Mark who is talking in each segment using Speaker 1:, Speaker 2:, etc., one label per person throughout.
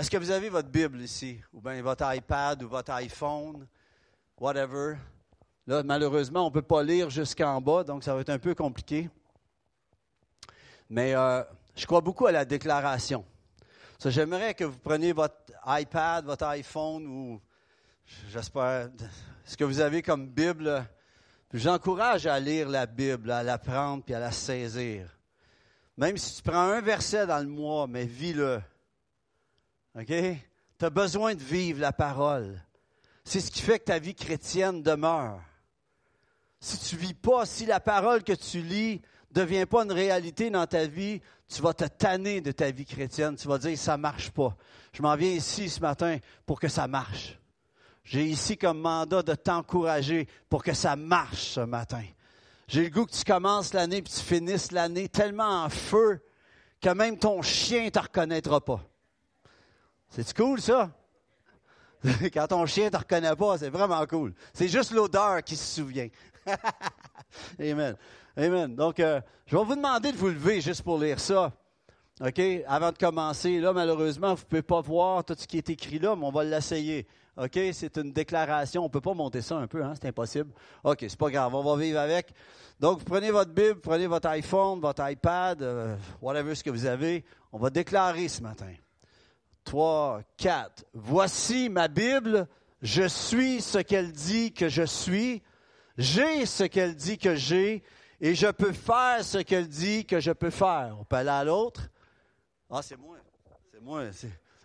Speaker 1: Est-ce que vous avez votre Bible ici, ou bien votre iPad ou votre iPhone, whatever? Là, malheureusement, on ne peut pas lire jusqu'en bas, donc ça va être un peu compliqué. Mais euh, je crois beaucoup à la déclaration. J'aimerais que vous preniez votre iPad, votre iPhone ou, j'espère, ce que vous avez comme Bible. J'encourage à lire la Bible, à la prendre puis à la saisir. Même si tu prends un verset dans le mois, mais vis-le. OK? Tu as besoin de vivre la parole. C'est ce qui fait que ta vie chrétienne demeure. Si tu vis pas, si la parole que tu lis ne devient pas une réalité dans ta vie, tu vas te tanner de ta vie chrétienne. Tu vas dire, ça ne marche pas. Je m'en viens ici ce matin pour que ça marche. J'ai ici comme mandat de t'encourager pour que ça marche ce matin. J'ai le goût que tu commences l'année et tu finisses l'année tellement en feu que même ton chien ne te reconnaîtra pas. C'est cool, ça? Quand ton chien ne te reconnaît pas, c'est vraiment cool. C'est juste l'odeur qui se souvient. Amen. Amen. Donc, euh, je vais vous demander de vous lever juste pour lire ça. OK? Avant de commencer, là, malheureusement, vous ne pouvez pas voir tout ce qui est écrit là, mais on va l'essayer. OK? C'est une déclaration. On ne peut pas monter ça un peu, hein? C'est impossible. OK, c'est pas grave. On va vivre avec. Donc, vous prenez votre Bible, prenez votre iPhone, votre iPad, euh, whatever ce que vous avez. On va déclarer ce matin. 3, 4. Voici ma Bible. Je suis ce qu'elle dit que je suis. J'ai ce qu'elle dit que j'ai. Et je peux faire ce qu'elle dit que je peux faire. On peut aller à l'autre? Ah, c'est moi. C'est moi.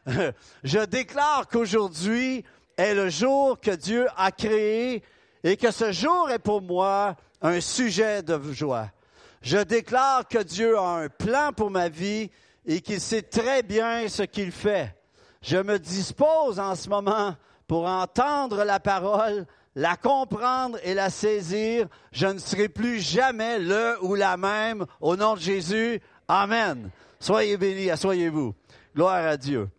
Speaker 1: je déclare qu'aujourd'hui est le jour que Dieu a créé et que ce jour est pour moi un sujet de joie. Je déclare que Dieu a un plan pour ma vie et qu'il sait très bien ce qu'il fait. Je me dispose en ce moment pour entendre la parole, la comprendre et la saisir. Je ne serai plus jamais le ou la même au nom de Jésus. Amen. Soyez bénis, asseyez-vous. Gloire à Dieu.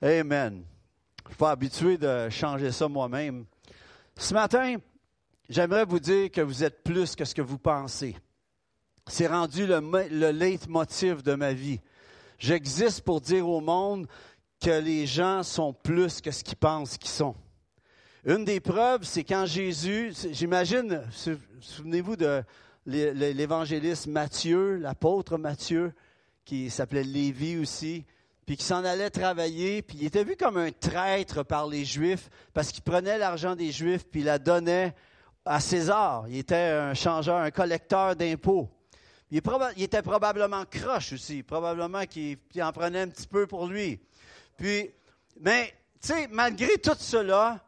Speaker 1: Amen. Je suis pas habitué de changer ça moi-même. Ce matin, j'aimerais vous dire que vous êtes plus que ce que vous pensez. C'est rendu le, le leitmotiv de ma vie. J'existe pour dire au monde que les gens sont plus que ce qu'ils pensent qu'ils sont. Une des preuves, c'est quand Jésus, j'imagine, souvenez-vous de l'évangéliste Matthieu, l'apôtre Matthieu, qui s'appelait Lévi aussi, puis qui s'en allait travailler, puis il était vu comme un traître par les Juifs, parce qu'il prenait l'argent des Juifs, puis il la donnait à César. Il était un changeur, un collecteur d'impôts. Il, était probablement croche aussi, probablement qu'il en prenait un petit peu pour lui. Puis, mais, tu sais, malgré tout cela,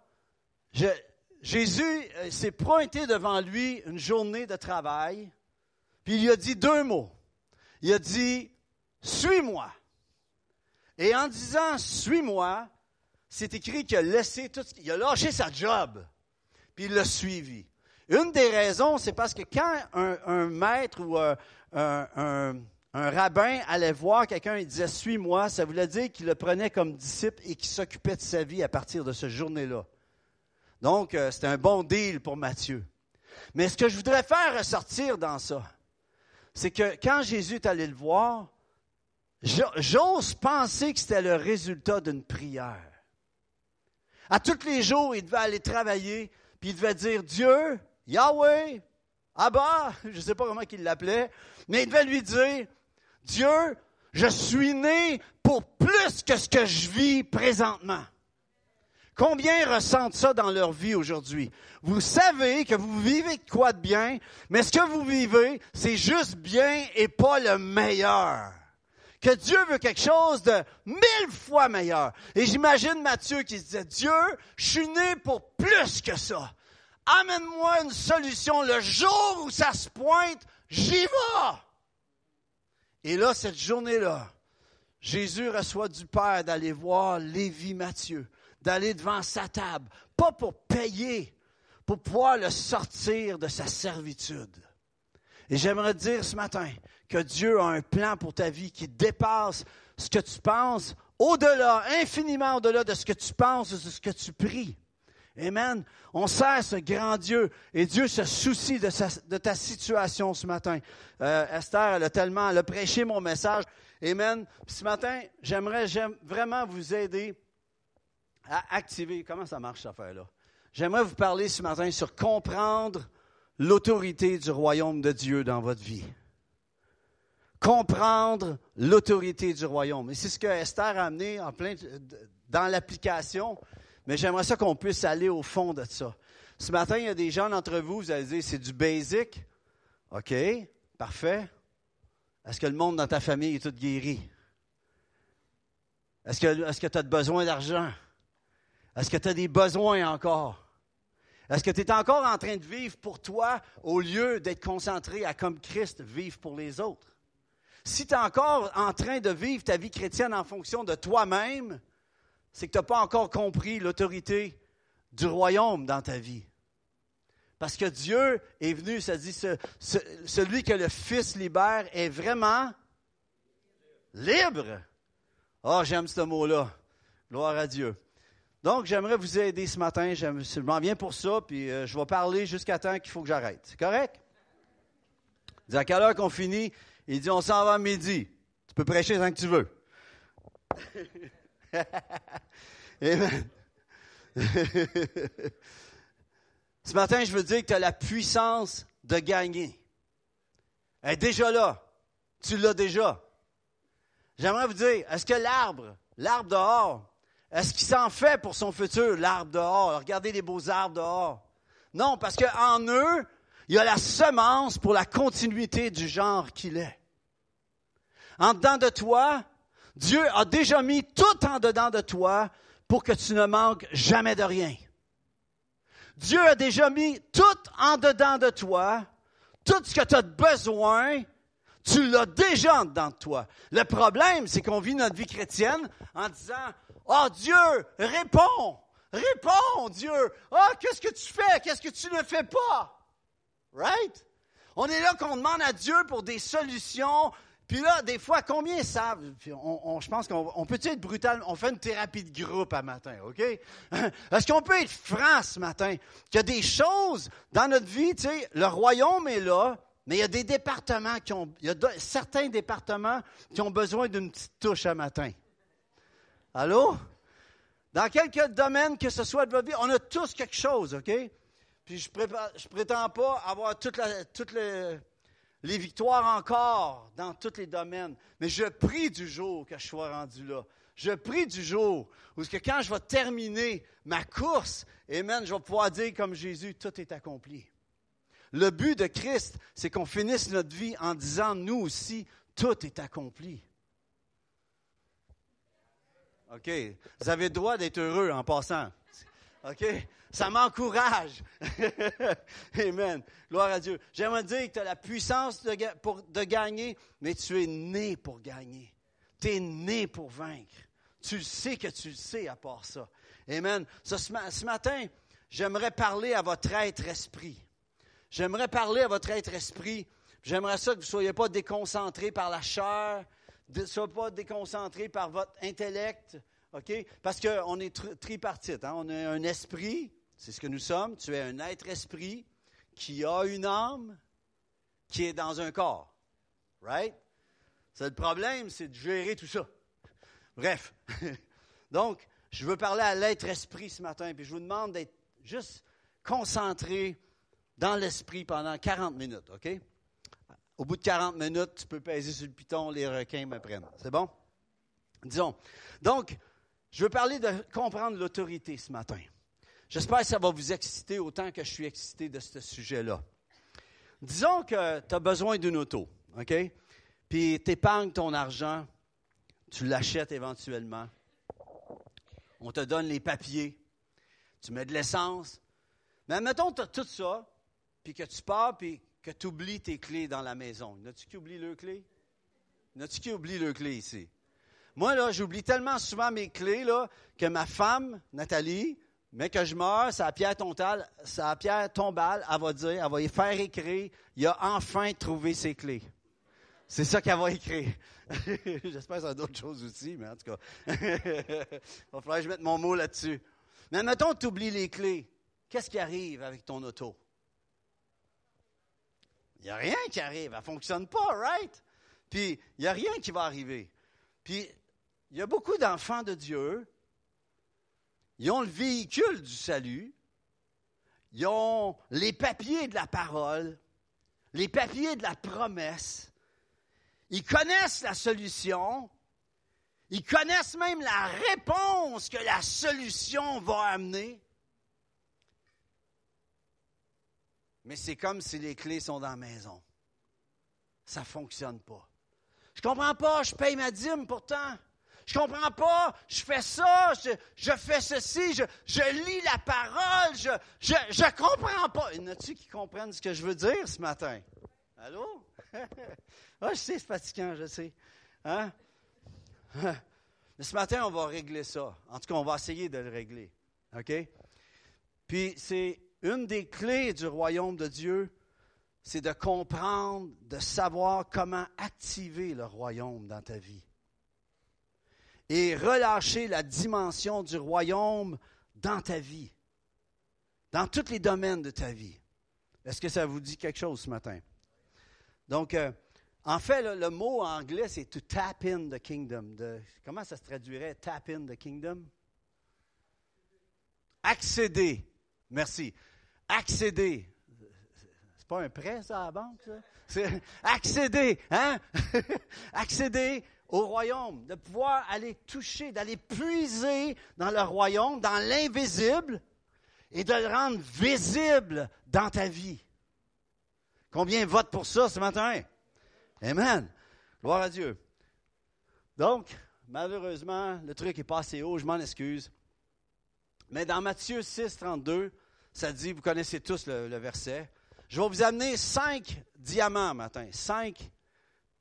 Speaker 1: Jésus euh, s'est pointé devant lui une journée de travail, puis il lui a dit deux mots. Il a dit, suis-moi. Et en disant, suis-moi, c'est écrit qu'il a laissé tout, il a lâché sa job, puis il l'a suivi. Une des raisons, c'est parce que quand un, maître ou euh, un, rabbin allait voir quelqu'un et disait Suis-moi, ça voulait dire qu'il le prenait comme disciple et qu'il s'occupait de sa vie à partir de ce journée-là. Donc, euh, c'était un bon deal pour Matthieu. Mais ce que je voudrais faire ressortir dans ça, c'est que quand Jésus est allé le voir, j'ose penser que c'était le résultat d'une prière. À tous les jours, il devait aller travailler, puis il devait dire Dieu, Yahweh, Abba, je ne sais pas comment il l'appelait, mais il devait lui dire, Dieu, je suis né pour plus que ce que je vis présentement. Combien ressentent ça dans leur vie aujourd'hui? Vous savez que vous vivez quoi de bien, mais ce que vous vivez, c'est juste bien et pas le meilleur. Que Dieu veut quelque chose de mille fois meilleur. Et j'imagine Matthieu qui se disait, Dieu, je suis né pour plus que ça amène-moi une solution. Le jour où ça se pointe, j'y vais. Et là, cette journée-là, Jésus reçoit du Père d'aller voir Lévi Matthieu, d'aller devant sa table, pas pour payer, pour pouvoir le sortir de sa servitude. Et j'aimerais dire ce matin que Dieu a un plan pour ta vie qui dépasse ce que tu penses, au-delà, infiniment au-delà de ce que tu penses, de ce que tu pries. Amen. On sert ce grand Dieu et Dieu se soucie de, ta situation ce matin. Euh, Esther, elle a tellement, prêché mon message Amen. Ce matin, j'aimerais vraiment vous aider à activer. Comment ça marche, cette affaire-là? J'aimerais vous parler ce matin sur comprendre l'autorité du royaume de Dieu dans votre vie. Comprendre l'autorité du royaume. Et c'est ce que Esther a amené en plein dans l'application, mais j'aimerais ça qu'on puisse aller au fond de ça. Ce matin, il y a des gens d'entre vous, vous allez dire, c'est du basic. OK, parfait. Est-ce que le monde dans ta famille est tout guéri? Est-ce que tu as besoin d'argent? Est-ce que tu as des besoins encore? Est-ce que tu es encore en train de vivre pour toi au lieu d'être concentré à comme Christ vivre pour les autres? Si tu es encore en train de vivre ta vie chrétienne en fonction de toi-même, c'est que tu n'as pas encore compris l'autorité du royaume dans ta vie. Parce que Dieu est venu, ça dit, celui que le Fils libère est vraiment libre. Oh, j'aime ce mot-là. Gloire à Dieu. Donc, j'aimerais vous aider ce matin. Je m'en viens pour ça, puis euh, je vais parler jusqu'à temps qu'il faut que j'arrête. C'est correct? Dis à quelle heure qu'on finit? Il dit, on s'en va à midi. Tu peux prêcher tant que tu veux. Amen. ce matin, je veux dire que tu as la puissance de gagner. Elle est déjà là. Tu l'as déjà. J'aimerais vous dire, est-ce que l'arbre, l'arbre dehors, est-ce qu'il s'en fait pour son futur, l'arbre dehors? Regardez les beaux arbres dehors. Non, parce qu'en eux, il y a la semence pour la continuité du genre qu'il est. En dedans de toi, Dieu a déjà mis tout en dedans de toi pour que tu ne manques jamais de rien. Dieu a déjà mis tout en dedans de toi, tout ce que tu as besoin, tu l'as déjà en dedans de toi. Le problème, c'est qu'on vit notre vie chrétienne en disant, Oh Dieu, réponds! Réponds, Dieu! Oh, qu'est-ce que tu fais? Qu'est-ce que tu ne fais pas? Right? On est là qu'on demande à Dieu pour des solutions. Puis là, des fois, combien savent? On, je pense qu'on peut être brutal? On fait une thérapie de groupe à matin, OK? Est-ce qu'on peut être franc ce matin? Qu'il y a des choses dans notre vie, tu sais, le royaume est là, mais il y a des départements qui ont, il y a certains départements qui ont besoin d'une petite touche à matin. Allô? Dans quelques domaines que ce soit de votre vie, on a tous quelque chose, OK? Puis je ne prétends pas avoir toutes, les, victoires encore dans tous les domaines, mais je prie du jour que je sois rendu là. Je prie du jour où que quand je vais terminer ma course, Amen, je vais pouvoir dire comme Jésus, tout est accompli. Le but de Christ, c'est qu'on finisse notre vie en disant, nous aussi, tout est accompli. OK? Vous avez le droit d'être heureux en passant. OK? Ça m'encourage. Amen. Gloire à Dieu. J'aimerais dire que tu as la puissance de, pour, de gagner, mais tu es né pour gagner. Tu es né pour vaincre. Tu sais que tu le sais à part ça. Amen. ce, matin, j'aimerais parler à votre être esprit. J'aimerais parler à votre être esprit. J'aimerais ça que vous ne soyez pas déconcentrés par la chair, ne soyez pas déconcentré par votre intellect, OK? Parce qu'on est tripartite. Hein? On a un esprit, c'est ce que nous sommes. Tu es un être esprit qui a une âme qui est dans un corps. Right? C'est le problème, c'est de gérer tout ça. Bref. Donc, je veux parler à l'être esprit ce matin, puis je vous demande d'être juste concentré dans l'esprit pendant 40 minutes, OK? Au bout de 40 minutes, tu peux peser sur le piton, les requins me prennent. C'est bon? Disons. Donc, je veux parler de comprendre l'autorité ce matin. J'espère que ça va vous exciter autant que je suis excité de ce sujet-là. Disons que tu as besoin d'une auto, OK? Puis tu épargnes ton argent, tu l'achètes éventuellement. On te donne les papiers, tu mets de l'essence. Mais admettons que tu as tout ça, puis que tu pars, puis que tu oublies tes clés dans la maison. N'as-tu qui oublie leurs clés? N'as-tu qui oublie leurs clés ici? Moi, là, j'oublie tellement souvent mes clés, là, que ma femme, Nathalie, mais que je meurs, sa pierre tombale, sa pierre tombale, elle va dire, elle va y faire écrire, il a enfin trouvé ses clés. C'est ça qu'elle va écrire. J'espère que ça a d'autres choses aussi, mais en tout cas, il va falloir que je mette mon mot là-dessus. Mais mettons tu oublies les clés. Qu'est-ce qui arrive avec ton auto? Il n'y a rien qui arrive. Elle ne fonctionne pas, right? Puis, il n'y a rien qui va arriver. Puis, il y a beaucoup d'enfants de Dieu. Ils ont le véhicule du salut. Ils ont les papiers de la parole, les papiers de la promesse. Ils connaissent la solution. Ils connaissent même la réponse que la solution va amener. Mais c'est comme si les clés sont dans la maison. Ça ne fonctionne pas. Je comprends pas, je paye ma dîme pourtant. Je comprends pas, je fais ça, je, fais ceci, je, lis la parole, je, je, comprends pas. Y en a-tu qui comprennent ce que je veux dire ce matin? Allô? ah, je sais, c'est fatigant, je sais. Hein? Mais ce matin, on va régler ça. En tout cas, on va essayer de le régler. OK? Puis, c'est une des clés du royaume de Dieu, c'est de comprendre, de savoir comment activer le royaume dans ta vie. Et relâcher la dimension du royaume dans ta vie, dans tous les domaines de ta vie. Est-ce que ça vous dit quelque chose ce matin? Donc, euh, en fait, le, mot anglais, c'est to tap in the kingdom. comment ça se traduirait, tap in the kingdom? Accéder. Merci. Accéder c'est pas un prêt, ça, à la banque, ça? Accéder, hein? accéder au royaume, de pouvoir aller toucher, d'aller puiser dans le royaume, dans l'invisible, et de le rendre visible dans ta vie. Combien votent pour ça ce matin? Amen. Gloire à Dieu. Donc, malheureusement, le truc est pas assez haut, je m'en excuse. Mais dans Matthieu 6, 32, ça dit, vous connaissez tous le verset, je vais vous amener cinq diamants matin, cinq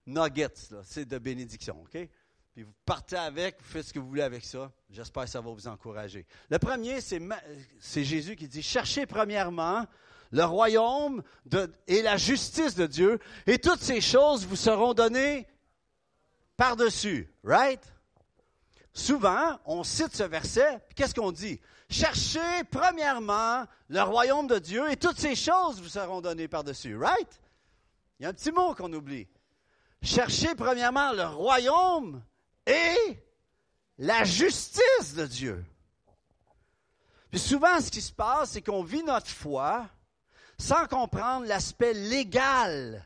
Speaker 1: nuggets, c'est de bénédiction, OK? Puis vous partez avec, vous faites ce que vous voulez avec ça. J'espère que ça va vous encourager. Le premier, c'est Jésus qui dit, cherchez premièrement le royaume et la justice de Dieu, et toutes ces choses vous seront données par-dessus. Right? Souvent, on cite ce verset, puis qu'est-ce qu'on dit? Cherchez premièrement le royaume de Dieu et toutes ces choses vous seront données par-dessus. Right? Il y a un petit mot qu'on oublie. Cherchez premièrement le royaume et la justice de Dieu. Puis souvent, ce qui se passe, c'est qu'on vit notre foi sans comprendre l'aspect légal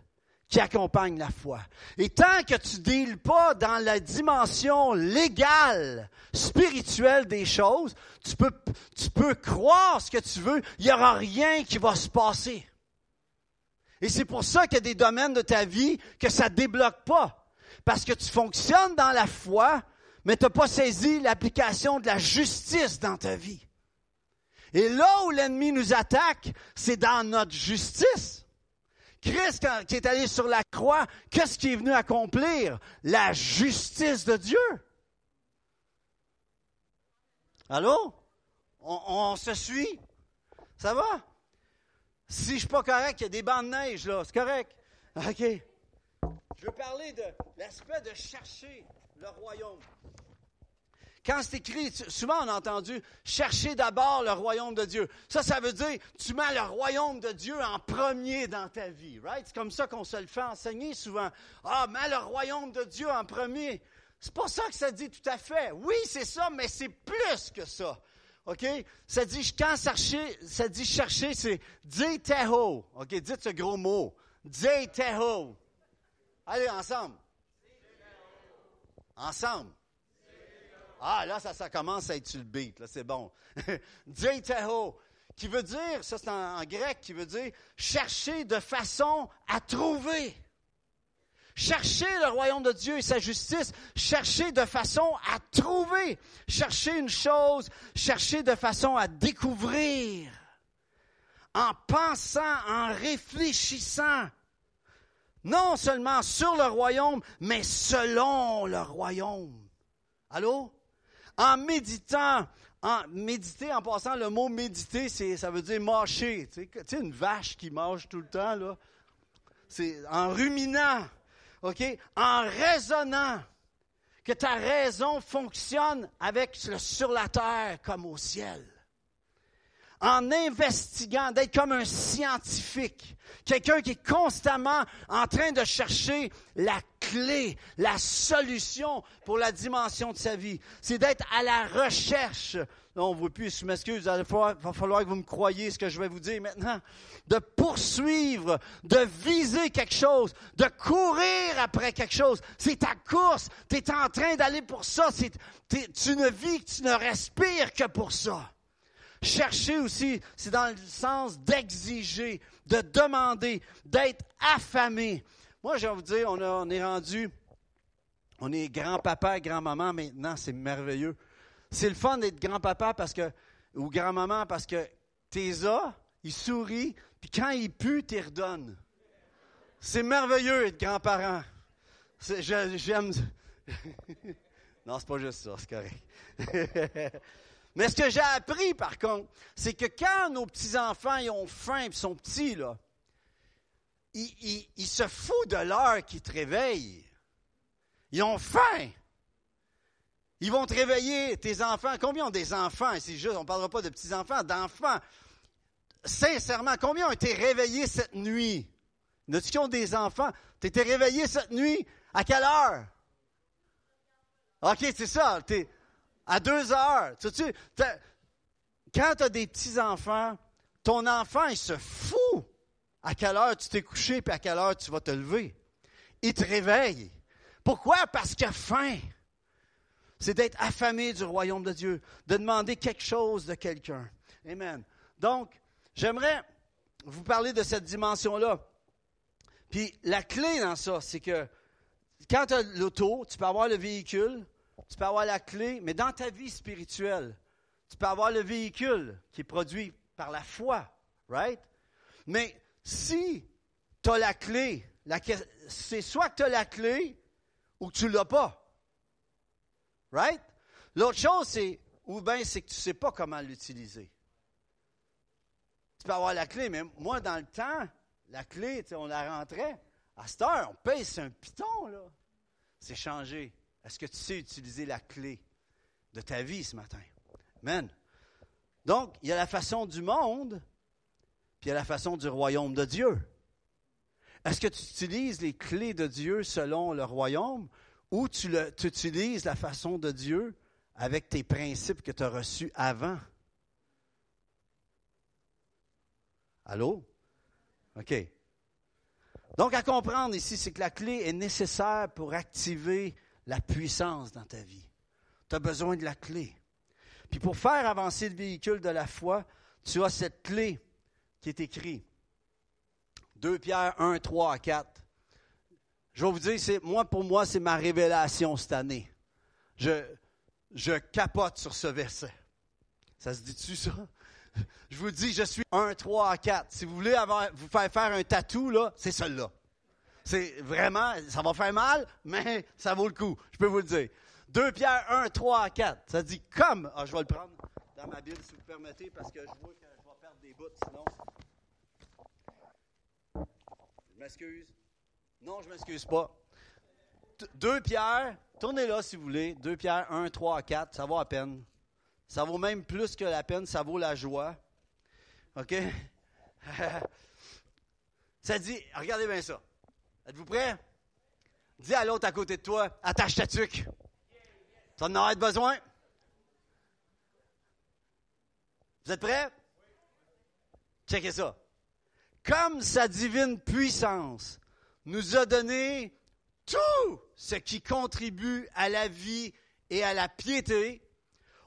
Speaker 1: qui accompagne la foi. Et tant que tu deals pas dans la dimension légale, spirituelle des choses, tu peux, tu peux croire ce que tu veux, il n'y aura rien qui va se passer. Et c'est pour ça qu'il y a des domaines de ta vie que ça ne débloque pas. Parce que tu fonctionnes dans la foi, mais tu n'as pas saisi l'application de la justice dans ta vie. Et là où l'ennemi nous attaque, c'est dans notre justice. Christ, qui est allé sur la croix, qu'est-ce qu'il est venu accomplir? La justice de Dieu. Allô? On, se suit? Ça va? Si je ne suis pas correct, il y a des bancs de neige, là. C'est correct? OK. Je veux parler de l'aspect de chercher le royaume. Quand c'est écrit, souvent on a entendu chercher d'abord le royaume de Dieu. Ça, ça veut dire tu mets le royaume de Dieu en premier dans ta vie, right? C'est comme ça qu'on se le fait enseigner souvent. Ah, mets le royaume de Dieu en premier. C'est pas ça que ça dit tout à fait. Oui, c'est ça, mais c'est plus que ça. OK? Ça dit, quand chercher, ça dit chercher, c'est teho. OK? Dites ce gros mot. teho. Allez, ensemble. Ensemble. Ah, là, ça, ça commence à être sur le là, c'est bon. Qui veut dire, ça c'est en, grec, qui veut dire chercher de façon à trouver. Chercher le royaume de Dieu et sa justice, chercher de façon à trouver, chercher une chose, chercher de façon à découvrir, en pensant, en réfléchissant, non seulement sur le royaume, mais selon le royaume. Allô? en méditant, en méditer, en passant, le mot méditer, ça veut dire mâcher. Tu sais, une vache qui mange tout le temps, là. C'est en ruminant, En raisonnant que ta raison fonctionne avec sur la terre comme au ciel. en investiguant, d'être comme un scientifique, quelqu'un qui est constamment en train de chercher la clé, la solution pour la dimension de sa vie. C'est d'être à la recherche. On ne voit plus, je m'excuse, il va falloir que vous me croyiez ce que je vais vous dire maintenant. De poursuivre, de viser quelque chose, de courir après quelque chose. C'est ta course. Tu es en train d'aller pour ça. tu ne vis, tu ne respires que pour ça. Chercher aussi, c'est dans le sens d'exiger, de demander, d'être affamé. Moi, je vais vous dire, on, est rendu, on est grand-papa, grand-maman maintenant, c'est merveilleux. C'est le fun d'être grand-papa parce que, ou grand-maman parce que tes as, ils sourient, puis quand ils puent, tu redonnes. C'est merveilleux être grand-parent. J'aime. non, c'est pas juste ça, c'est correct. Mais ce que j'ai appris, par contre, c'est que quand nos petits-enfants ont faim et sont petits, là, ils, se foutent de l'heure qu'ils te réveillent. Ils ont faim. Ils vont te réveiller, tes enfants. Combien ont des enfants? C'est juste, on ne parlera pas de petits-enfants, d'enfants. Sincèrement, combien ont été réveillés cette nuit? Y qui ont des enfants? Tu étais réveillé cette nuit? À quelle heure? OK, c'est ça à deux heures. Tu quand tu as des petits-enfants, ton enfant, il se fout à quelle heure tu t'es couché et à quelle heure tu vas te lever. Il te réveille. Pourquoi? Parce qu'il a faim. C'est d'être affamé du royaume de Dieu, de demander quelque chose de quelqu'un. Amen. Donc, j'aimerais vous parler de cette dimension-là. Puis la clé dans ça, c'est que quand tu as l'auto, tu peux avoir le véhicule, tu peux avoir la clé, mais dans ta vie spirituelle, tu peux avoir le véhicule qui est produit par la foi, right? Mais si tu as la clé, c'est soit que tu as la clé ou que tu ne l'as pas. Right? L'autre chose, c'est, ou bien c'est que tu ne sais pas comment l'utiliser. Tu peux avoir la clé, mais moi, dans le temps, la clé, on la rentrait. À cette heure, on paye, c'est un piton, là. C'est changé. Est-ce que tu sais utiliser la clé de ta vie ce matin? Amen. Donc, il y a la façon du monde, puis il y a la façon du royaume de Dieu. Est-ce que tu utilises les clés de Dieu selon le royaume? Ou tu, utilises la façon de Dieu avec tes principes que tu as reçus avant? Allô? OK. Donc, à comprendre ici, c'est que la clé est nécessaire pour activer la puissance dans ta vie. Tu as besoin de la clé. Puis pour faire avancer le véhicule de la foi, tu as cette clé qui est écrite. 2 Pierre 1, 3 4. Je vais vous dire, moi, pour moi, c'est ma révélation cette année. Je, je capote sur ce verset. Ça se dit-tu, ça? Je vous dis, je suis 1, 3 4. Si vous voulez vous faire faire un tatou, là, c'est celui-là. C'est vraiment, ça va faire mal, mais ça vaut le coup, je peux vous le dire. 2 Pierre 1, 3 4. Ça dit comme. Ah, je vais le prendre dans ma Bible, si vous permettez, parce que je vois que je vais perdre des bouts sinon. Je m'excuse. Non, je m'excuse pas. 2 Pierre, tournez là si vous voulez. 2 Pierre 1, 3 4, ça vaut à peine. Ça vaut même plus que la peine, ça vaut la joie. OK? ça dit, regardez bien ça. Êtes-vous prêts? Dis à l'autre à côté de toi, attache ta tuque. Tu en auras besoin? Vous êtes prêts? Checkez ça. Comme sa divine puissance nous a donné tout ce qui contribue à la vie et à la piété,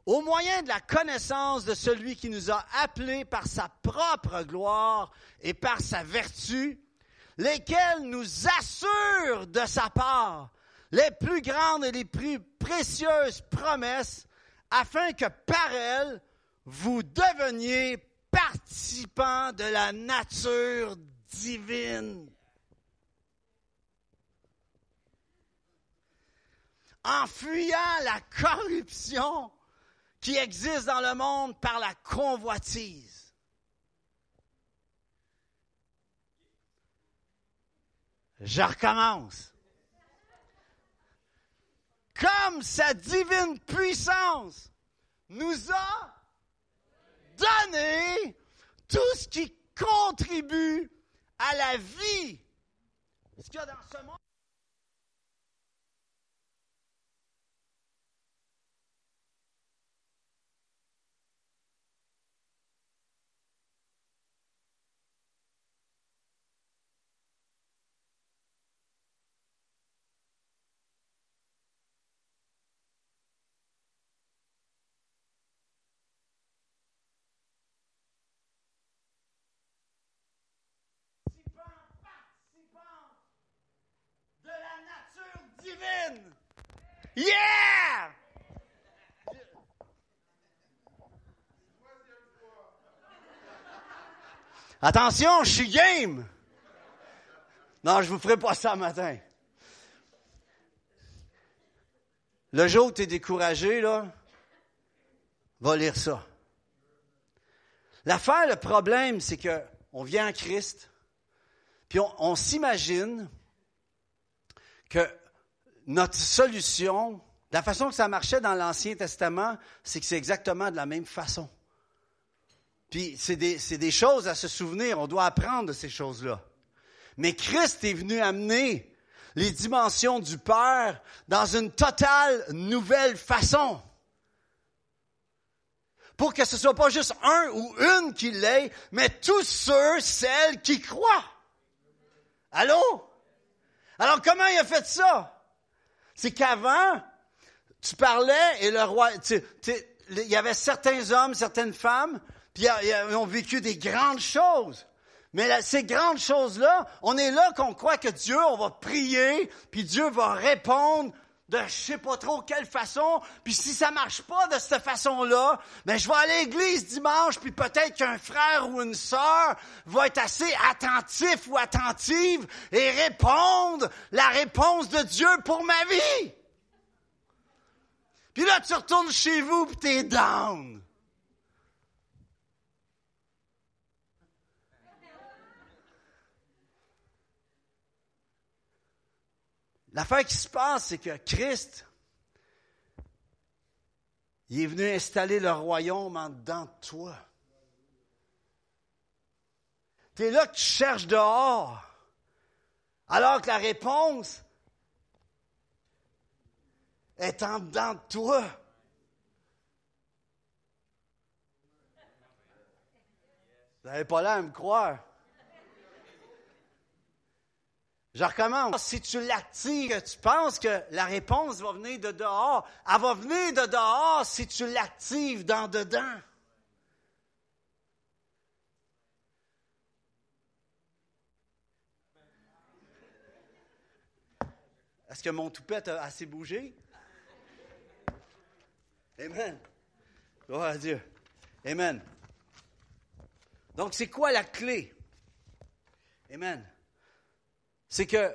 Speaker 1: au moyen de la connaissance de celui qui nous a appelés par sa propre gloire et par sa vertu, lesquels nous assurent de sa part les plus grandes et les plus précieuses promesses, afin que par elles, vous deveniez participants de la nature divine. En fuyant la corruption qui existe dans le monde par la convoitise. Je recommence. Comme sa divine puissance nous a donner tout ce qui contribue à la vie. Ce qu'il y a dans ce monde? de la nature divine. Yeah! Attention, je suis game. Non, je vous ferai pas ça matin. Le jour où tu es découragé, là, va lire ça. L'affaire, le problème, c'est que on vient en Christ, puis on s'imagine que notre solution, la façon que ça marchait dans l'Ancien Testament, c'est que c'est exactement de la même façon. Puis c'est des, choses à se souvenir, on doit apprendre de ces choses-là. Mais Christ est venu amener les dimensions du Père dans une totale nouvelle façon. Pour que ce soit pas juste un ou une qui l'ait, mais tous ceux, celles qui croient. Allô? Alors comment il a fait ça? C'est qu'avant, tu parlais et le roi, il y avait certains hommes, certaines femmes, puis ils ont vécu des grandes choses. Mais ces grandes choses-là, on est là qu'on croit que Dieu, on va prier, puis Dieu va répondre de je sais pas trop quelle façon, puis si ça marche pas de cette façon-là, ben je vais à l'église dimanche, puis peut-être qu'un frère ou une sœur va être assez attentif ou attentive et répondre la réponse de Dieu pour ma vie. Puis là, tu retournes chez vous, puis t'es down. L'affaire qui se passe, c'est que Christ, il est venu installer le royaume en dedans de toi. Tu es là que tu cherches dehors, alors que la réponse est en dedans de toi. Vous n'avez pas l'air à me croire. Je recommence. Si tu l'actives, tu penses que la réponse va venir de dehors, elle va venir de dehors si tu l'actives dans dedans. Est-ce que mon toupette a assez bougé? Amen. Gloire à Dieu. Amen. Donc, c'est quoi la clé? Amen c'est que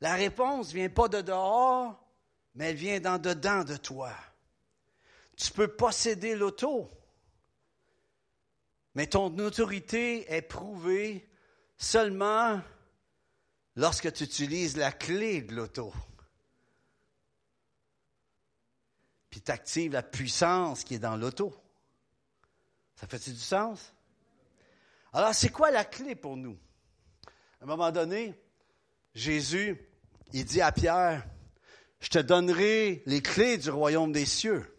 Speaker 1: la réponse vient pas de dehors, mais elle vient d'en dedans de toi. Tu peux posséder l'auto, mais ton autorité est prouvée seulement lorsque tu utilises la clé de l'auto. Puis tu actives la puissance qui est dans l'auto. Ça fait-tu du sens? Alors, c'est quoi la clé pour nous? À un moment donné, Jésus, il dit à Pierre, je te donnerai les clés du royaume des cieux.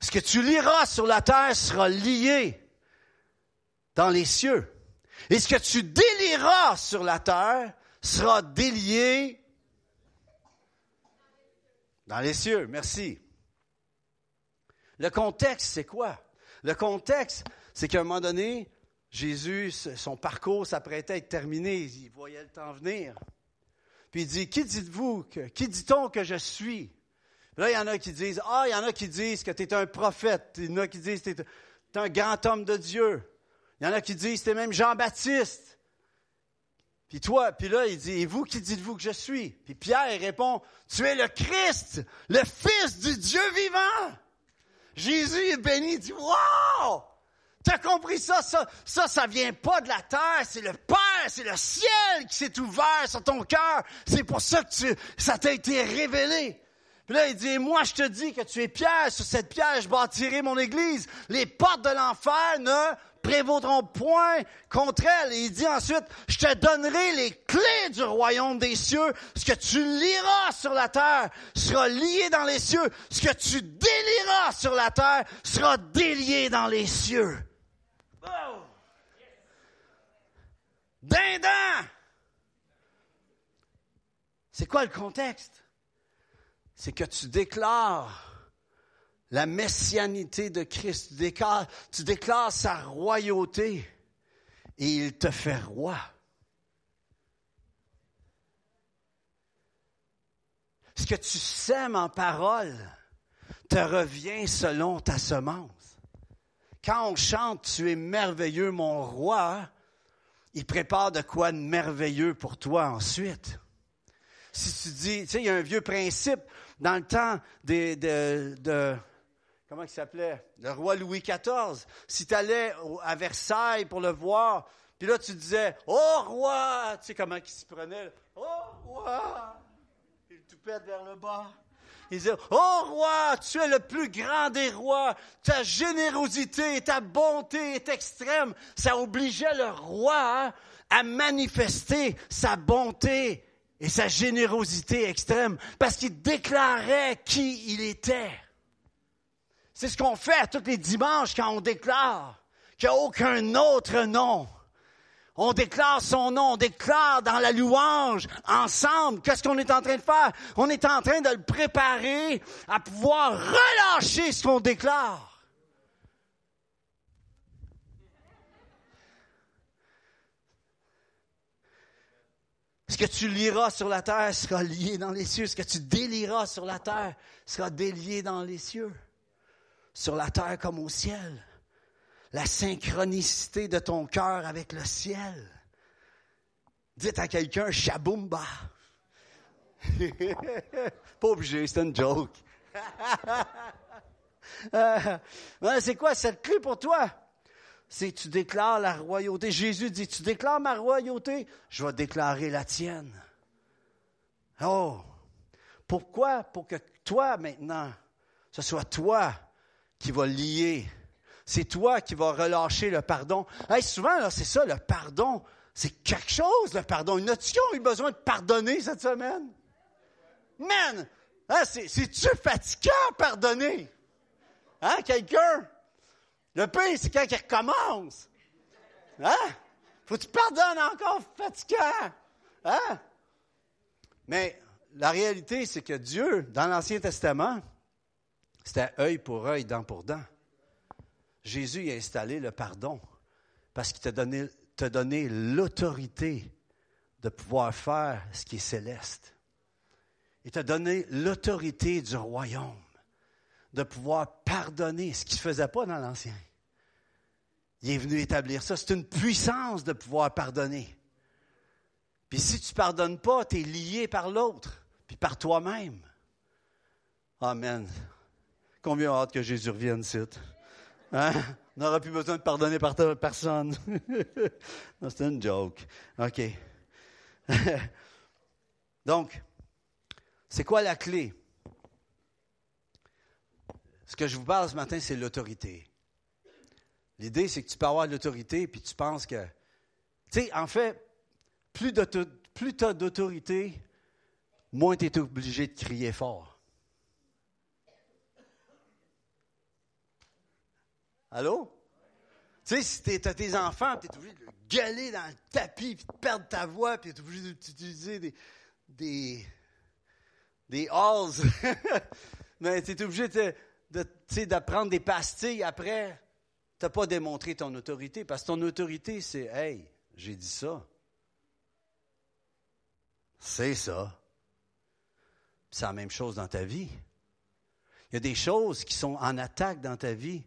Speaker 1: Ce que tu liras sur la terre sera lié dans les cieux. Et ce que tu délieras sur la terre sera délié dans les cieux. Merci. Le contexte, c'est quoi? Le contexte, c'est qu'à un moment donné, Jésus, son parcours s'apprêtait à être terminé. Il voyait le temps venir. Puis il dit, qui dites-vous, que, qui dit-on que je suis? là, il y en a qui disent, ah, il y en a qui disent que tu es un prophète. Il y en a qui disent que tu es un grand homme de Dieu. Il y en a qui disent que tu es même Jean-Baptiste. Puis toi, puis là, il dit, et vous, qui dites-vous que je suis? Puis Pierre répond, tu es le Christ, le Fils du Dieu vivant. Jésus est béni, il dit, wow! Tu as compris ça? Ça, ça, ça vient pas de la terre. C'est le Père, c'est le ciel qui s'est ouvert sur ton cœur. C'est pour ça que tu, ça t'a été révélé. Puis là, il dit, moi, je te dis que tu es pierre, sur cette pierre, je bâtirai mon église. Les portes de l'enfer ne prévaudront point contre elle. Et il dit ensuite, je te donnerai les clés du royaume des cieux. Ce que tu liras sur la terre sera lié dans les cieux. Ce que tu délieras sur la terre sera délié dans les cieux. Oh! Dindin! C'est quoi le contexte? C'est que tu déclares la messianité de Christ. Tu déclares, tu déclares sa royauté et il te fait roi. Ce que tu sèmes en parole te revient selon ta semence. Quand on chante Tu es merveilleux, mon roi, il prépare de quoi de merveilleux pour toi ensuite. Si tu dis, tu sais, il y a un vieux principe dans le temps de, comment il s'appelait? Le roi Louis XIV. Si tu allais à Versailles pour le voir, puis là tu disais, oh roi, tu sais comment il se prenait? Oh roi! Il toupette vers le bas. Il disait, oh roi, tu es le plus grand des rois, ta générosité et ta bonté est extrême. Ça obligeait le roi hein, à manifester sa bonté et sa générosité extrême parce qu'il déclarait qui il était. C'est ce qu'on fait tous les dimanches quand on déclare qu'il n'y a aucun autre nom. On déclare son nom, on déclare dans la louange ensemble. Qu'est-ce qu'on est en train de faire? On est en train de le préparer à pouvoir relâcher ce qu'on déclare. Ce que tu liras sur la terre sera lié dans les cieux. Ce que tu délieras sur la terre sera délié dans les cieux sur la terre comme au ciel. La synchronicité de ton cœur avec le ciel. Dites à quelqu'un Shaboomba. Pas obligé, c'est une joke. c'est quoi cette clé pour toi? C'est tu déclares la royauté. Jésus dit, tu déclares ma royauté, je vais déclarer la tienne. Oh! Pourquoi? Pour que toi, maintenant, ce soit toi qui va lier. C'est toi qui vas relâcher le pardon. souvent, c'est ça, le pardon. C'est quelque chose, le pardon. Une autre qui eu besoin de pardonner cette semaine? Man! Hein, C'est-tu fatigant pardonner? Hein, quelqu'un? Le pire, c'est quand il recommence. Hein? Faut que tu pardonnes encore, fatigant. Hein? Mais la réalité, c'est que Dieu, dans l'Ancien Testament, c'était œil pour œil, dent pour dent. Jésus a installé le pardon parce qu'il t'a donné, l'autorité de pouvoir faire ce qui est céleste. Il t'a donné l'autorité du royaume de pouvoir pardonner ce qu'il ne faisait pas dans l'Ancien. Il est venu établir ça. C'est une puissance de pouvoir pardonner. Puis si tu ne pardonnes pas, tu es lié par l'autre, puis par toi-même. Amen. Combien hâte que Jésus revienne ici? Hein? On n'aura plus besoin de pardonner par personne. c'est une joke. OK. Donc, c'est quoi la clé? Ce que je vous parle ce matin, c'est l'autorité. L'idée, c'est que tu peux avoir l'autorité, puis tu penses que. Tu sais, en fait, plus tu as d'autorité, moins tu es obligé de crier fort. Allô? Tu sais, si tu as tes enfants, tu es obligé de gueuler dans le tapis, puis de perdre ta voix, puis tu es obligé d'utiliser des, des, des halls. Mais tu es obligé de, prendre des pastilles après. Tu n'as pas démontré ton autorité, parce que ton autorité, c'est Hey, j'ai dit ça. C'est ça. C'est la même chose dans ta vie. Il y a des choses qui sont en attaque dans ta vie.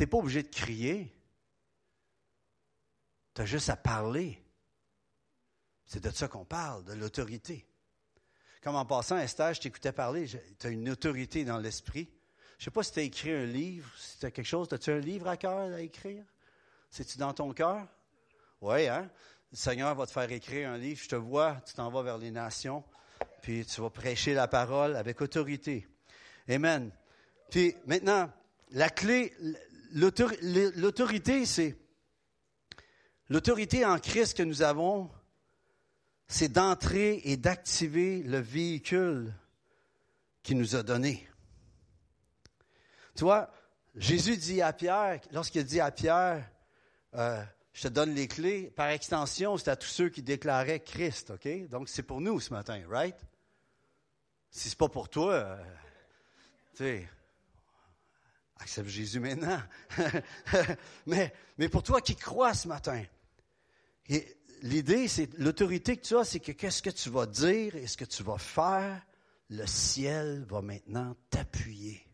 Speaker 1: Tu n'es pas obligé de crier. Tu as juste à parler. C'est de ça qu'on parle, de l'autorité. Comme en passant, Esther, je t'écoutais parler, tu as une autorité dans l'esprit. Je ne sais pas si tu as écrit un livre, si tu as quelque chose, as-tu un livre à cœur à écrire? C'est-tu dans ton cœur? Oui, hein? Le Seigneur va te faire écrire un livre. Je te vois, tu t'en vas vers les nations. puis tu vas prêcher la parole avec autorité. Amen. Puis maintenant, la clé, l'autorité, c'est l'autorité en Christ que nous avons, c'est d'entrer et d'activer le véhicule qu'il nous a donné. Tu vois, Jésus dit à Pierre, lorsqu'il dit à Pierre, euh, je te donne les clés, par extension, c'est à tous ceux qui déclaraient Christ, OK? Donc, c'est pour nous ce matin, right? Si c'est pas pour toi, euh, tu sais, accepte Jésus maintenant. mais, mais pour toi qui crois ce matin, l'idée, c'est l'autorité que tu as, c'est que qu'est-ce que tu vas dire et ce que tu vas faire, le ciel va maintenant t'appuyer.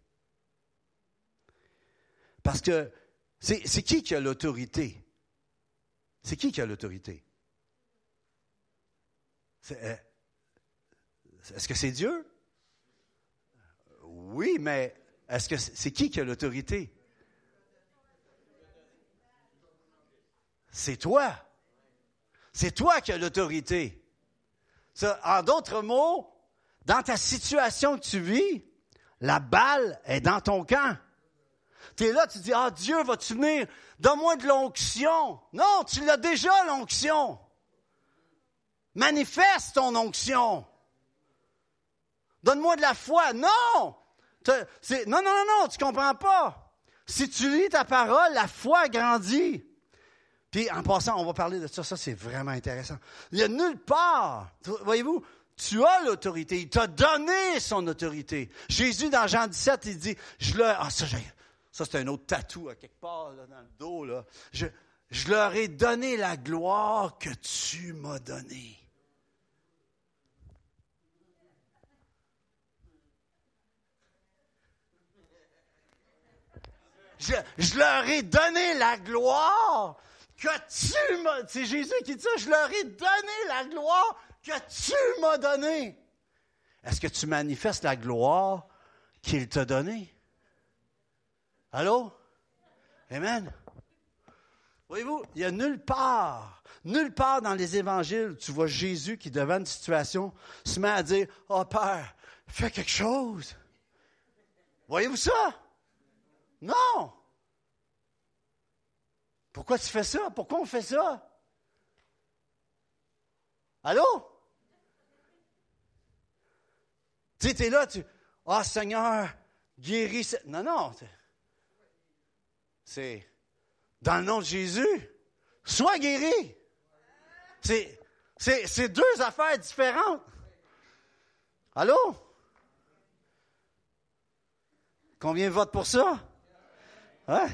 Speaker 1: Parce que c'est qui qui a l'autorité? C'est qui qui a l'autorité? Euh, est-ce que c'est Dieu? Oui, mais est-ce que c'est qui qui a l'autorité? C'est toi. C'est toi qui as l'autorité. En d'autres mots, dans ta situation que tu vis, la balle est dans ton camp. Tu es là, tu dis, ah Dieu, vas-tu venir? Donne-moi de l'onction. Non, tu l'as déjà, l'onction. Manifeste ton onction. Donne-moi de la foi. Non! Non, non, non, non, tu comprends pas. Si tu lis ta parole, la foi grandit. Puis en passant, on va parler de ça, ça c'est vraiment intéressant. Il n'y a nulle part, voyez-vous, tu as l'autorité, il t'a donné son autorité. Jésus, dans Jean 17, il dit, je leur, ah, ça, ça c'est un autre tatou à quelque part dans le dos, je leur ai donné la gloire que tu m'as donnée. Je, leur ai donné la gloire que tu m'as. C'est Jésus qui dit ça. Je leur ai donné la gloire que tu m'as donnée. Est-ce que tu manifestes la gloire qu'il t'a donnée? Allô? Amen. Voyez-vous, il n'y a nulle part, nulle part dans les évangiles, tu vois Jésus qui, devant une situation, se met à dire Oh Père, fais quelque chose. Voyez-vous ça? Non! Pourquoi tu fais ça? Pourquoi on fait ça? Allô? Tu sais, es là, tu. Ah, Seigneur, guéris. Non, non. C'est dans le nom de Jésus. Sois guéri. C'est, c'est deux affaires différentes. Allô? Combien vote pour ça? Hein?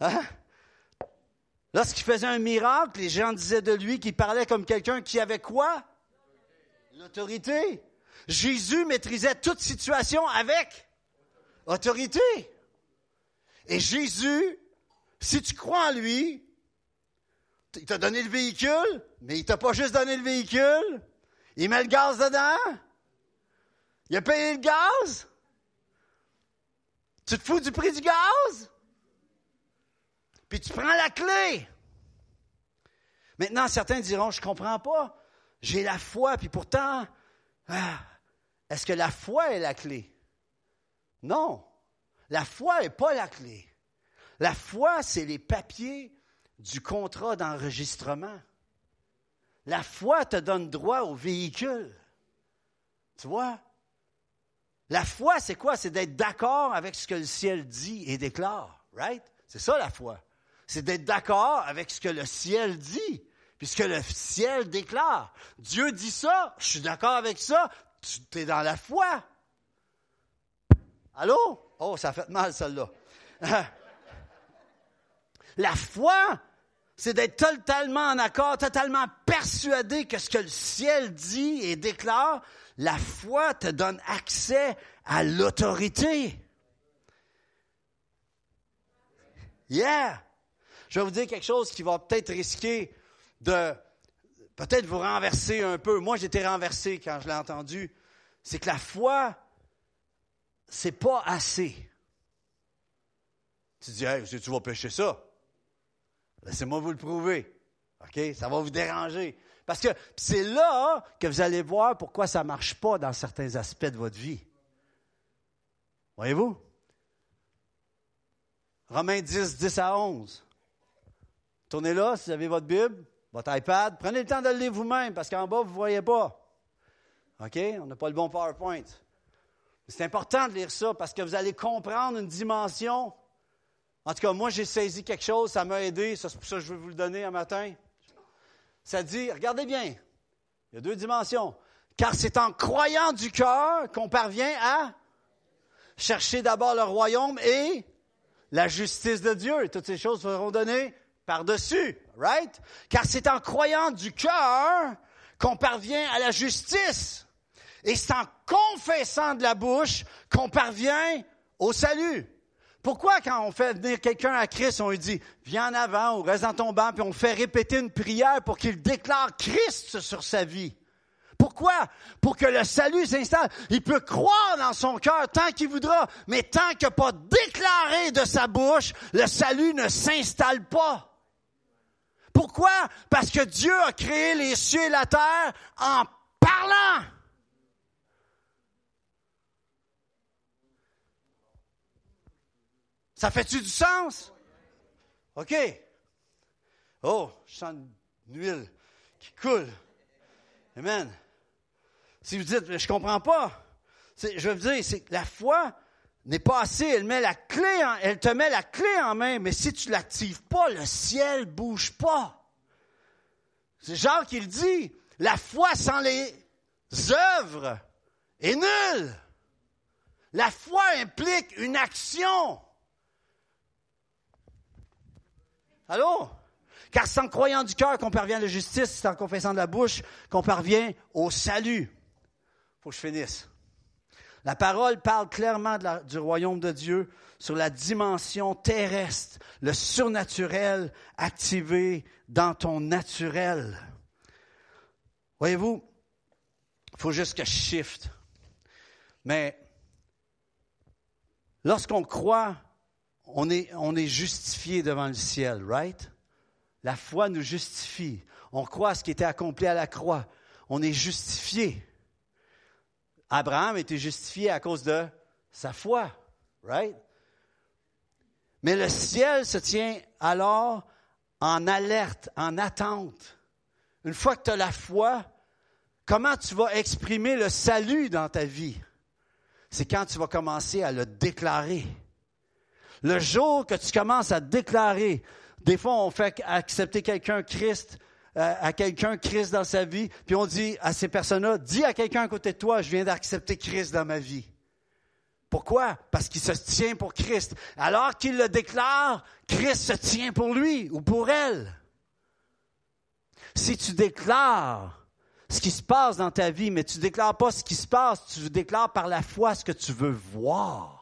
Speaker 1: Hein? Lorsqu'il faisait un miracle, les gens disaient de lui qu'il parlait comme quelqu'un qui avait quoi? L'autorité. Jésus maîtrisait toute situation avec autorité. Et Jésus, si tu crois en lui, il t'a donné le véhicule, mais il t'a pas juste donné le véhicule. Il met le gaz dedans. Il a payé le gaz. Tu te fous du prix du gaz? Puis tu prends la clé. Maintenant, certains diront, je ne comprends pas. J'ai la foi, puis pourtant, ah, est-ce que la foi est la clé? Non. La foi n'est pas la clé. La foi, c'est les papiers du contrat d'enregistrement. La foi te donne droit au véhicule. Tu vois? La foi, c'est quoi? C'est d'être d'accord avec ce que le ciel dit et déclare, right? C'est ça la foi. C'est d'être d'accord avec ce que le ciel dit, puis ce que le ciel déclare. Dieu dit ça, je suis d'accord avec ça, tu es dans la foi. Allô? Oh, ça fait mal, celle-là. la foi, c'est d'être totalement en accord, totalement persuadé que ce que le ciel dit et déclare, la foi te donne accès à l'autorité. Yeah! Je vais vous dire quelque chose qui va peut-être risquer de peut-être vous renverser un peu. Moi, j'étais renversé quand je l'ai entendu. C'est que la foi, c'est pas assez. Tu dis, hey, tu vas pêcher ça. Laissez-moi vous le prouver. OK? Ça va vous déranger. Parce que c'est là que vous allez voir pourquoi ça ne marche pas dans certains aspects de votre vie. Voyez-vous? Romains 10, 10 à 11. Tournez là si vous avez votre Bible, votre iPad. Prenez le temps de le lire vous-même parce qu'en bas, vous ne voyez pas. OK? On n'a pas le bon PowerPoint. C'est important de lire ça parce que vous allez comprendre une dimension. En tout cas, moi, j'ai saisi quelque chose, ça m'a aidé. C'est pour ça que je veux vous le donner un matin. Ça dit, regardez bien, il y a deux dimensions. Car c'est en croyant du cœur qu'on parvient à chercher d'abord le royaume et la justice de Dieu. Et toutes ces choses seront données par-dessus, right? Car c'est en croyant du cœur qu'on parvient à la justice. Et c'est en confessant de la bouche qu'on parvient au salut. Pourquoi quand on fait venir quelqu'un à Christ, on lui dit, viens en avant ou reste dans ton banc, puis on fait répéter une prière pour qu'il déclare Christ sur sa vie? Pourquoi? Pour que le salut s'installe. Il peut croire dans son cœur tant qu'il voudra, mais tant n'a pas déclaré de sa bouche, le salut ne s'installe pas. Pourquoi? Parce que Dieu a créé les cieux et la terre en parlant. Ça fait-tu du sens? OK. Oh, je sens une huile qui coule. Amen. Si vous dites, je comprends pas, je veux dire, c'est la foi n'est pas assez. Elle met la clé, elle te met la clé en main, mais si tu l'actives pas, le ciel bouge pas. C'est Jacques qui dit. La foi sans les œuvres est nulle. La foi implique une action. Allô? Car c'est en croyant du cœur qu'on parvient à la justice, c'est en confessant de la bouche qu'on parvient au salut. Faut que je finisse. La parole parle clairement du royaume de Dieu sur la dimension terrestre, le surnaturel activé dans ton naturel. Voyez-vous, il faut juste que je shift. Mais lorsqu'on croit on est, justifié devant le ciel, right? La foi nous justifie. On croit à ce qui était accompli à la croix. On est justifié. Abraham était justifié à cause de sa foi, right? Mais le ciel se tient alors en alerte, en attente. Une fois que tu as la foi, comment tu vas exprimer le salut dans ta vie? C'est quand tu vas commencer à le déclarer. Le jour que tu commences à déclarer, des fois on fait accepter quelqu'un Christ, euh, à quelqu'un Christ dans sa vie, puis on dit à ces personnes-là, dis à quelqu'un à côté de toi, je viens d'accepter Christ dans ma vie. Pourquoi? Parce qu'il se tient pour Christ. Alors qu'il le déclare, Christ se tient pour lui ou pour elle. Si tu déclares ce qui se passe dans ta vie, mais tu ne déclares pas ce qui se passe, tu déclares par la foi ce que tu veux voir.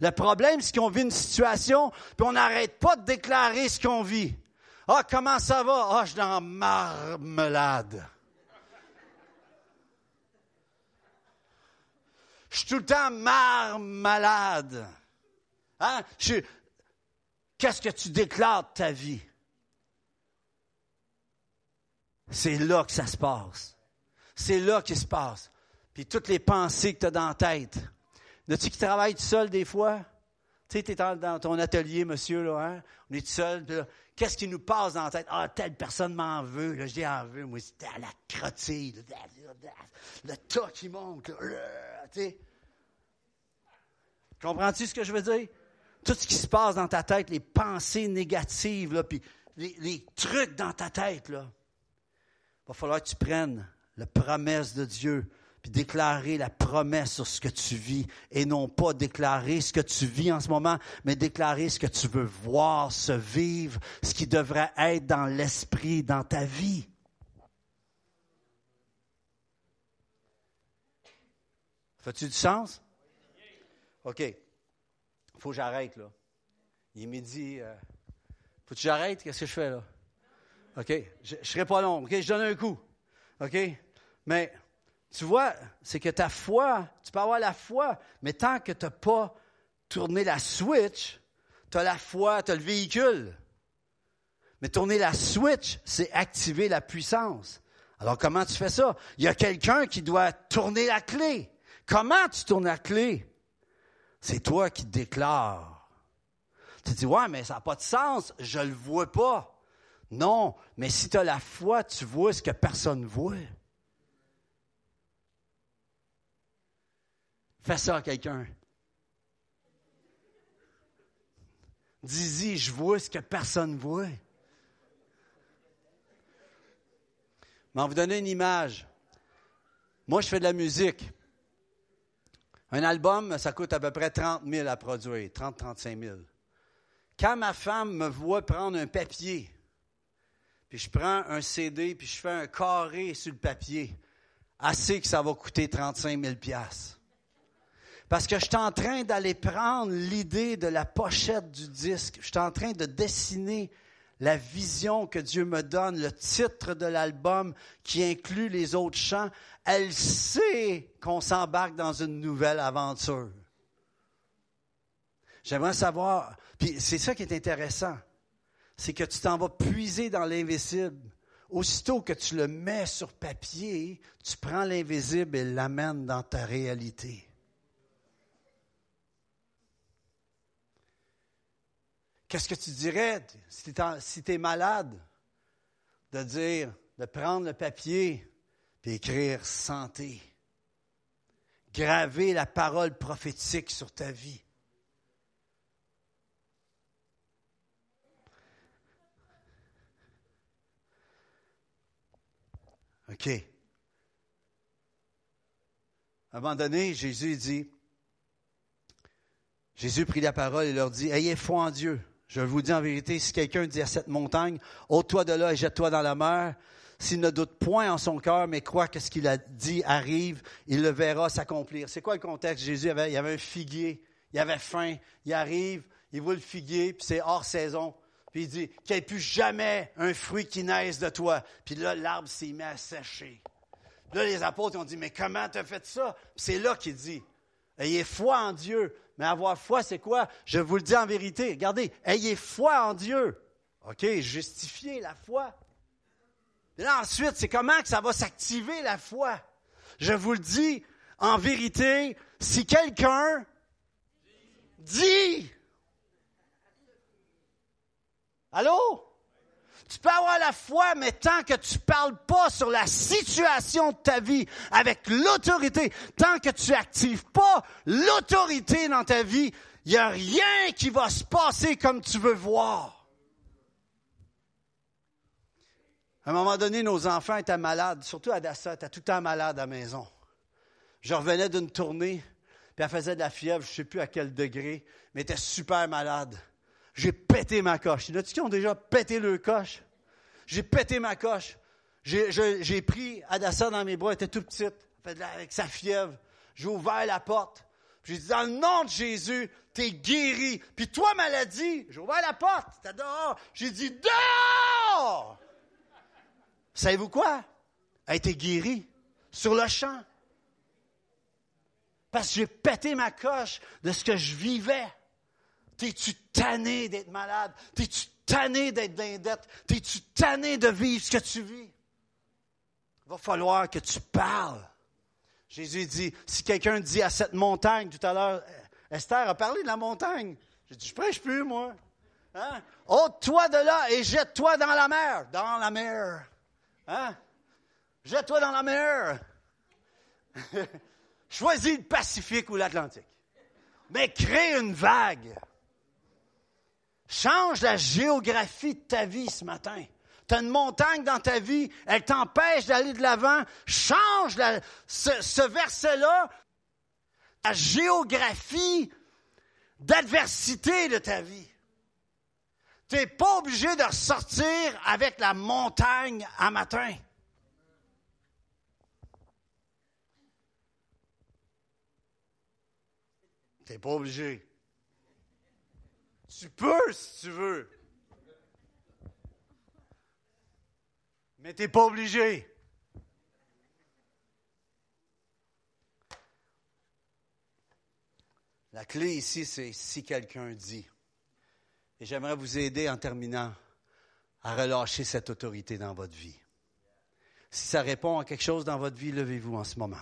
Speaker 1: Le problème, c'est qu'on vit une situation, puis on n'arrête pas de déclarer ce qu'on vit. Ah, comment ça va? Ah, je suis dans marmelade. Je suis tout le temps marmelade. Hein? Qu'est-ce que tu déclares de ta vie? C'est là que ça se passe. C'est là qu'il se passe. Puis toutes les pensées que tu as dans la tête, N'as-tu qui travaille tout seul des fois? Tu sais, tu es dans ton atelier, monsieur, là, hein? on est tout seul. Qu'est-ce qui nous passe dans la tête? Ah, telle personne m'en veut. Là, je dis en veut. Moi, c'était à la crottille. Le tas qui monte. Comprends-tu ce que je veux dire? Tout ce qui se passe dans ta tête, les pensées négatives, là, puis les, les trucs dans ta tête, là. Il va falloir que tu prennes la promesse de Dieu déclarer la promesse sur ce que tu vis et non pas déclarer ce que tu vis en ce moment, mais déclarer ce que tu veux voir se vivre, ce qui devrait être dans l'esprit, dans ta vie. Fais-tu du sens? OK. Il faut que j'arrête, là. Il est midi. Euh, faut que j'arrête? Qu'est-ce que je fais, là? OK. Je ne serai pas long. OK, je donne un coup. OK? Mais tu vois, c'est que ta foi, tu peux avoir la foi, mais tant que tu n'as pas tourné la switch, tu as la foi, tu as le véhicule. Mais tourner la switch, c'est activer la puissance. Alors comment tu fais ça? Il y a quelqu'un qui doit tourner la clé. Comment tu tournes la clé? C'est toi qui déclares. Tu dis, ouais, mais ça n'a pas de sens, je ne le vois pas. Non, mais si tu as la foi, tu vois ce que personne ne voit. Fais ça à quelqu'un. Dis-y, je vois ce que personne ne voit. Mais on vous donner une image. Moi, je fais de la musique. Un album, ça coûte à peu près 30 000 à produire, 30-35 000. Quand ma femme me voit prendre un papier, puis je prends un CD, puis je fais un carré sur le papier, assez que ça va coûter 35 000 parce que je suis en train d'aller prendre l'idée de la pochette du disque. Je suis en train de dessiner la vision que Dieu me donne, le titre de l'album qui inclut les autres chants, elle sait qu'on s'embarque dans une nouvelle aventure. J'aimerais savoir, puis c'est ça qui est intéressant, c'est que tu t'en vas puiser dans l'invisible. Aussitôt que tu le mets sur papier, tu prends l'invisible et l'amènes dans ta réalité. Qu'est-ce que tu dirais si tu es malade de dire, de prendre le papier et écrire santé, graver la parole prophétique sur ta vie? OK. À un Jésus dit, Jésus prit la parole et leur dit, Ayez foi en Dieu. Je vous dis en vérité, si quelqu'un dit à cette montagne, ôte-toi de là et jette-toi dans la mer, s'il ne doute point en son cœur, mais croit que ce qu'il a dit arrive, il le verra s'accomplir. C'est quoi le contexte? Jésus avait, il avait un figuier, il avait faim, il arrive, il voit le figuier, puis c'est hors saison. Puis il dit, qu'il n'y ait plus jamais un fruit qui naisse de toi. Puis là, l'arbre s'est mis à sécher. Là, les apôtres ont dit, mais comment tu as fait ça? c'est là qu'il dit, ayez foi en Dieu. Mais avoir foi, c'est quoi? Je vous le dis en vérité. Regardez, ayez foi en Dieu. OK, justifier la foi. Et là, ensuite, c'est comment que ça va s'activer la foi? Je vous le dis en vérité, si quelqu'un dit, allô? Tu peux avoir la foi, mais tant que tu parles pas sur la situation de ta vie avec l'autorité, tant que tu n'actives pas l'autorité dans ta vie, il n'y a rien qui va se passer comme tu veux voir. À un moment donné, nos enfants étaient malades, surtout Adassa, était tout le temps malade à la maison. Je revenais d'une tournée, puis elle faisait de la fièvre, je ne sais plus à quel degré, mais elle était super malade. J'ai pété ma coche. Il y en a qui ont déjà pété le coche? J'ai pété ma coche. J'ai pris Adassa dans mes bras, elle était tout petite, avec sa fièvre. J'ai ouvert la porte. J'ai dit, dans le nom de Jésus, t'es guéri. Puis toi, maladie, j'ai ouvert la porte, t'es dehors. J'ai dit, dehors! Savez-vous quoi? Elle était guérie sur le champ. Parce que j'ai pété ma coche de ce que je vivais. T'es-tu tanné d'être malade? T'es-tu tanné d'être dans? T'es-tu tanné de vivre ce que tu vis? Il va falloir que tu parles. Jésus dit, si quelqu'un dit à cette montagne, tout à l'heure, Esther a parlé de la montagne. J'ai dit, je prêche plus, moi. Hein? Ôte-toi de là et jette-toi dans la mer. Dans la mer. Hein? Jette-toi dans la mer. Choisis le Pacifique ou l'Atlantique. Mais crée une vague. Change la géographie de ta vie ce matin. Tu as une montagne dans ta vie, elle t'empêche d'aller de l'avant. Change ce, verset-là, la géographie d'adversité de ta vie. Tu n'es pas obligé de ressortir avec la montagne à matin. Tu n'es pas obligé. Tu peux si tu veux. Mais tu n'es pas obligé. La clé ici, c'est si quelqu'un dit. Et j'aimerais vous aider en terminant à relâcher cette autorité dans votre vie. Si ça répond à quelque chose dans votre vie, levez-vous en ce moment.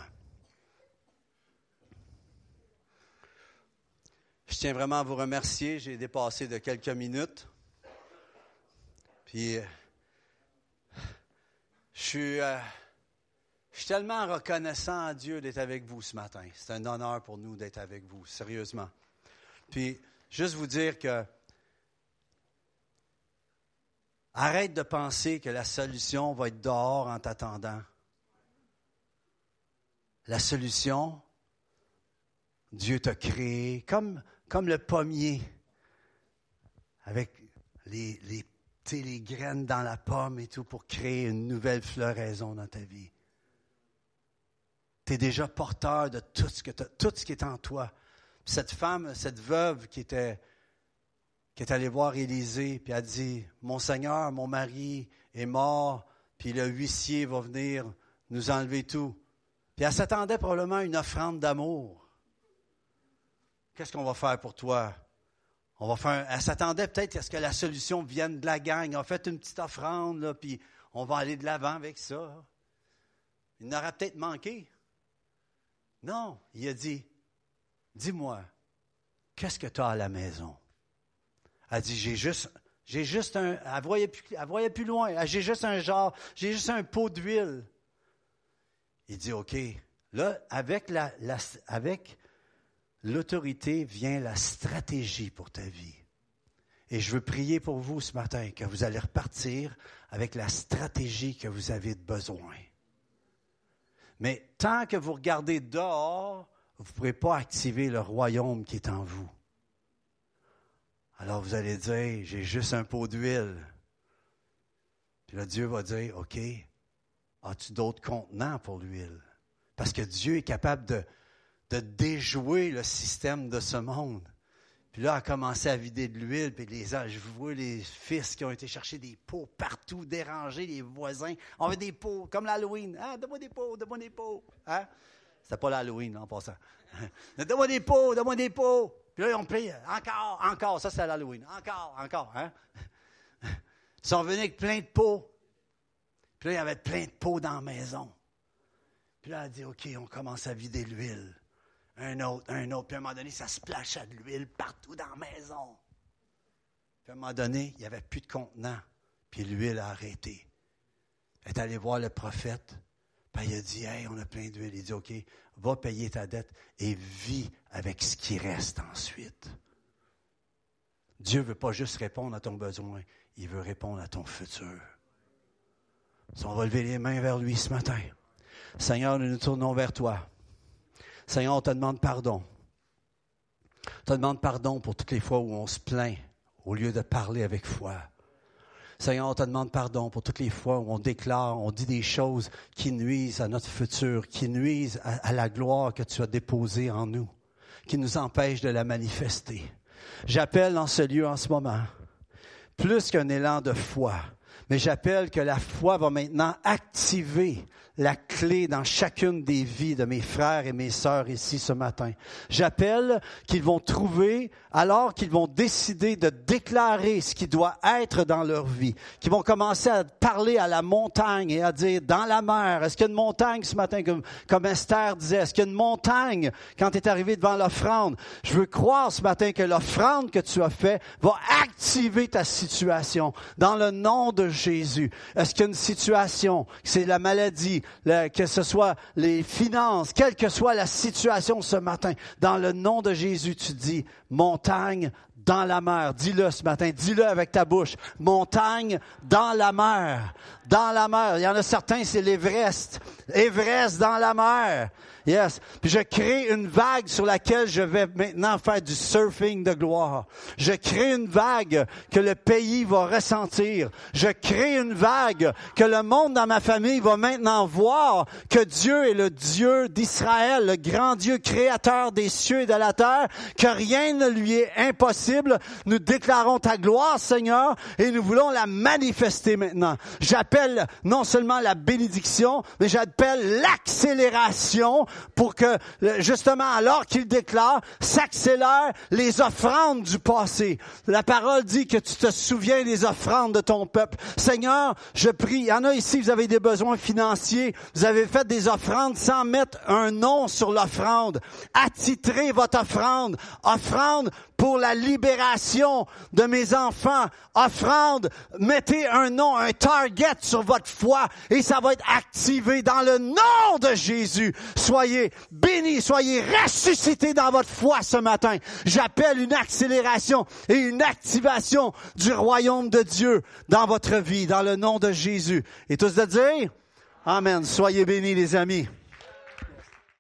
Speaker 1: Je tiens vraiment à vous remercier. J'ai dépassé de quelques minutes. Puis, euh, je suis, euh, je suis tellement reconnaissant à Dieu d'être avec vous ce matin. C'est un honneur pour nous d'être avec vous, sérieusement. Puis, juste vous dire que arrête de penser que la solution va être dehors en t'attendant. La solution, Dieu t'a créé comme, comme le pommier avec les, les, graines dans la pomme et tout pour créer une nouvelle floraison dans ta vie. Tu es déjà porteur de tout ce, que tout ce qui est en toi. Cette femme, cette veuve qui était qui est allée voir Élisée, puis a dit, Mon Seigneur, mon mari est mort, puis le huissier va venir nous enlever tout. Puis elle s'attendait probablement à une offrande d'amour. Qu'est-ce qu'on va faire pour toi? On va faire, elle s'attendait peut-être à ce que la solution vienne de la gang. On fait une petite offrande, là, puis on va aller de l'avant avec ça. Il n'aura peut-être manqué. Non, il a dit, dis-moi, qu'est-ce que tu as à la maison? Elle dit, j'ai juste, j'ai juste un, elle voyait plus, elle voyait plus loin, j'ai juste un genre, j'ai juste un pot d'huile. Il dit, OK, là, avec la, avec l'autorité vient la stratégie pour ta vie. Et je veux prier pour vous ce matin que vous allez repartir avec la stratégie que vous avez besoin. Mais tant que vous regardez dehors, vous ne pourrez pas activer le royaume qui est en vous. Alors vous allez dire, j'ai juste un pot d'huile. Puis là, Dieu va dire, OK, as-tu d'autres contenants pour l'huile? Parce que Dieu est capable de, de déjouer le système de ce monde. Puis là, a commencé à vider de l'huile, puis les, je vois les fils qui ont été chercher des pots partout, déranger les voisins. On veut des pots, comme l'Halloween. Ah, donne-moi des pots, donne-moi des pots. Hein? C'était pas l'Halloween, en passant. donne-moi des pots, donne-moi des pots. Puis là, ils ont pris, encore, encore, ça c'est l'Halloween, encore, encore. Hein? Ils sont venus avec plein de pots. Puis là, il y avait plein de pots dans la maison. Puis là, elle a dit, OK, on commence à vider l'huile. Un autre, un autre. Puis à un moment donné, ça se plachait de l'huile partout dans la maison. Puis à un moment donné, il n'y avait plus de contenant. Puis l'huile a arrêté. Elle est allée voir le prophète. Puis il a dit, hey, on a plein d'huile. Il dit, OK, va payer ta dette et vis avec ce qui reste ensuite. Dieu ne veut pas juste répondre à ton besoin, il veut répondre à ton futur. Si on va lever les mains vers lui ce matin. Seigneur, nous nous tournons vers toi. Seigneur, on te demande pardon. On te demande pardon pour toutes les fois où on se plaint au lieu de parler avec foi. Seigneur, on te demande pardon pour toutes les fois où on déclare, on dit des choses qui nuisent à notre futur, qui nuisent à, la gloire que tu as déposée en nous, qui nous empêchent de la manifester. J'appelle dans ce lieu en ce moment, plus qu'un élan de foi, mais j'appelle que la foi va maintenant activer la clé dans chacune des vies de mes frères et mes sœurs ici ce matin. J'appelle qu'ils vont trouver, alors qu'ils vont décider de déclarer ce qui doit être dans leur vie, qu'ils vont commencer à parler à la montagne et à dire dans la mer, est-ce qu'il y a une montagne ce matin, comme, comme Esther disait, est-ce qu'il y a une montagne quand tu es arrivé devant l'offrande? Je veux croire ce matin que l'offrande que tu as fait va activer ta situation dans le nom de Jésus. Est-ce qu'il y a une situation, c'est la maladie, que ce soit les finances, quelle que soit la situation ce matin, dans le nom de Jésus, tu dis, montagne dans la mer. Dis-le ce matin, dis-le avec ta bouche. Montagne dans la mer. Dans la mer. Il y en a certains, c'est l'Everest. Everest dans la mer. Yes. Puis je crée une vague sur laquelle je vais maintenant faire du surfing de gloire. Je crée une vague que le pays va ressentir. Je crée une vague que le monde dans ma famille va maintenant voir que Dieu est le Dieu d'Israël, le grand Dieu créateur des cieux et de la terre, que rien ne lui est impossible. Nous déclarons ta gloire, Seigneur, et nous voulons la manifester maintenant. J'appelle non seulement la bénédiction, mais j'appelle l'accélération pour que, justement, alors qu'il déclare, s'accélèrent les offrandes du passé. La parole dit que tu te souviens des offrandes de ton peuple. Seigneur, je prie, il y en a ici, vous avez des besoins financiers, vous avez fait des offrandes sans mettre un nom sur l'offrande. Attitrez votre offrande. Offrande pour la libération de mes enfants. Offrande, mettez un nom, un target sur votre foi et ça va être activé dans le nom de Jésus. Soyez bénis, soyez ressuscités dans votre foi ce matin. J'appelle une accélération et une activation du royaume de Dieu dans votre vie, dans le nom de Jésus. Et tous de dire, Amen. Soyez bénis les amis.